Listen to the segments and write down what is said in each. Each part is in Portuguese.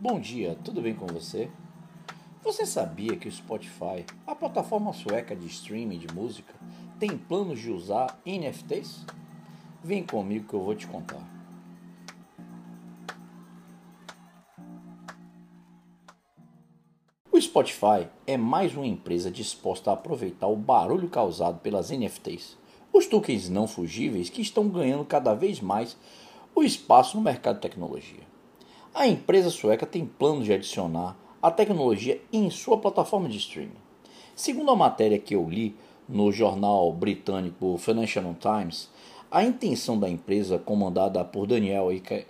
Bom dia, tudo bem com você? Você sabia que o Spotify, a plataforma sueca de streaming de música, tem planos de usar NFTs? Vem comigo que eu vou te contar. O Spotify é mais uma empresa disposta a aproveitar o barulho causado pelas NFTs, os tokens não fugíveis que estão ganhando cada vez mais o espaço no mercado de tecnologia. A empresa sueca tem planos de adicionar a tecnologia em sua plataforma de streaming. Segundo a matéria que eu li no jornal britânico Financial Times, a intenção da empresa, comandada por Daniel Eike,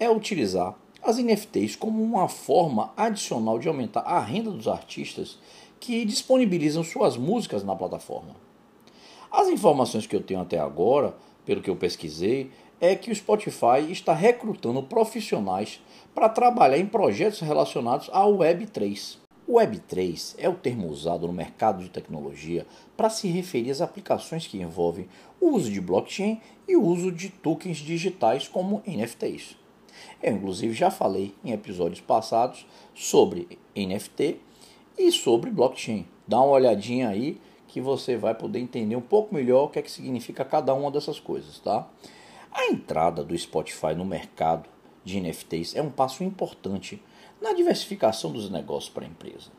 é utilizar as NFTs como uma forma adicional de aumentar a renda dos artistas que disponibilizam suas músicas na plataforma. As informações que eu tenho até agora, pelo que eu pesquisei, é que o Spotify está recrutando profissionais para trabalhar em projetos relacionados ao Web3. O Web3 é o termo usado no mercado de tecnologia para se referir às aplicações que envolvem o uso de blockchain e o uso de tokens digitais como NFTs. Eu, inclusive, já falei em episódios passados sobre NFT e sobre blockchain. Dá uma olhadinha aí que você vai poder entender um pouco melhor o que é que significa cada uma dessas coisas, tá? A entrada do Spotify no mercado de NFTs é um passo importante na diversificação dos negócios para a empresa,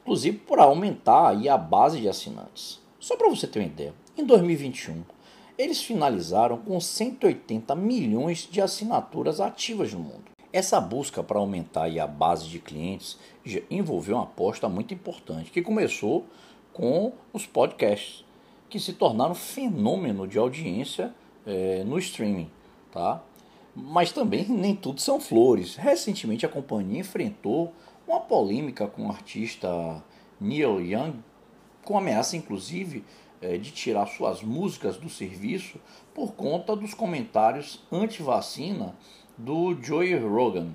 inclusive por aumentar aí a base de assinantes. Só para você ter uma ideia, em 2021 eles finalizaram com 180 milhões de assinaturas ativas no mundo. Essa busca para aumentar a base de clientes envolveu uma aposta muito importante que começou com os podcasts, que se tornaram fenômeno de audiência é, no streaming, tá? Mas também nem tudo são flores. Recentemente a companhia enfrentou uma polêmica com o artista Neil Young, com ameaça inclusive é, de tirar suas músicas do serviço por conta dos comentários anti-vacina do Joey Rogan,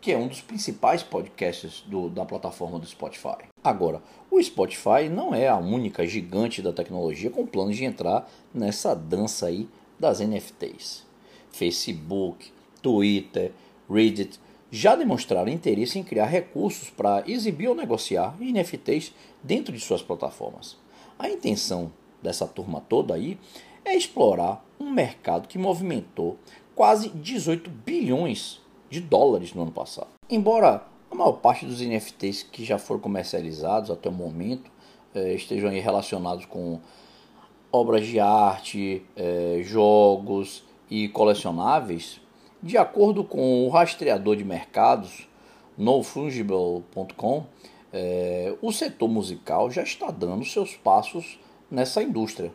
que é um dos principais podcasts do, da plataforma do Spotify. Agora, o Spotify não é a única gigante da tecnologia com planos de entrar nessa dança aí das NFTs. Facebook, Twitter, Reddit já demonstraram interesse em criar recursos para exibir ou negociar NFTs dentro de suas plataformas. A intenção dessa turma toda aí é explorar um mercado que movimentou quase 18 bilhões de dólares no ano passado. Embora a maior parte dos NFTs que já foram comercializados até o momento eh, estejam relacionados com obras de arte, eh, jogos e colecionáveis, de acordo com o rastreador de mercados nofungible.com, eh, o setor musical já está dando seus passos nessa indústria.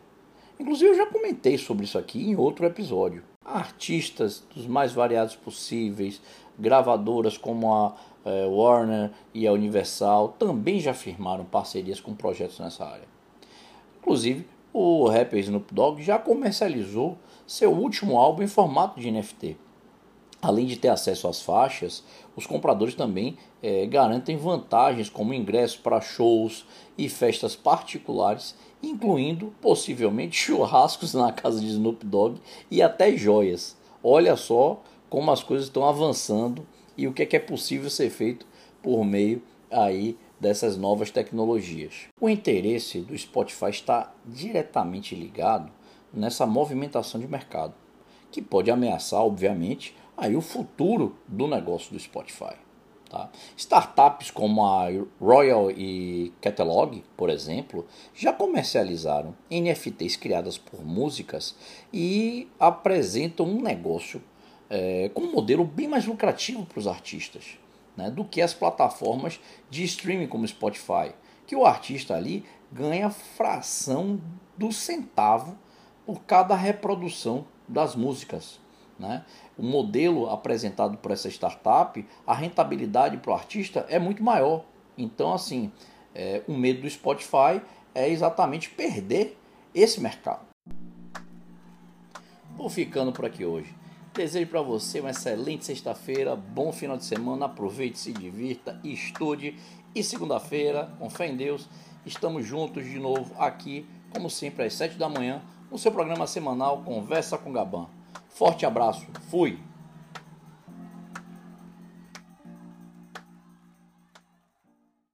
Inclusive eu já comentei sobre isso aqui em outro episódio. Artistas dos mais variados possíveis, gravadoras como a é, Warner e a Universal também já firmaram parcerias com projetos nessa área. Inclusive, o rapper Snoop Dogg já comercializou seu último álbum em formato de NFT. Além de ter acesso às faixas, os compradores também é, garantem vantagens como ingressos para shows e festas particulares, incluindo possivelmente churrascos na casa de Snoop Dogg e até joias. Olha só como as coisas estão avançando e o que é, que é possível ser feito por meio aí dessas novas tecnologias. O interesse do Spotify está diretamente ligado nessa movimentação de mercado, que pode ameaçar, obviamente, aí o futuro do negócio do Spotify. Tá? Startups como a Royal e Catalog, por exemplo, já comercializaram NFTs criadas por músicas e apresentam um negócio é, com um modelo bem mais lucrativo para os artistas né, do que as plataformas de streaming como Spotify, que o artista ali ganha fração do centavo por cada reprodução das músicas. Né? O modelo apresentado por essa startup, a rentabilidade para o artista é muito maior. Então, assim, é, o medo do Spotify é exatamente perder esse mercado. Vou ficando por aqui hoje. Desejo para você uma excelente sexta-feira, bom final de semana, aproveite, se divirta, estude. E segunda-feira, com fé em Deus, estamos juntos de novo aqui, como sempre, às 7 da manhã, no seu programa semanal Conversa com Gaban. Forte abraço, fui!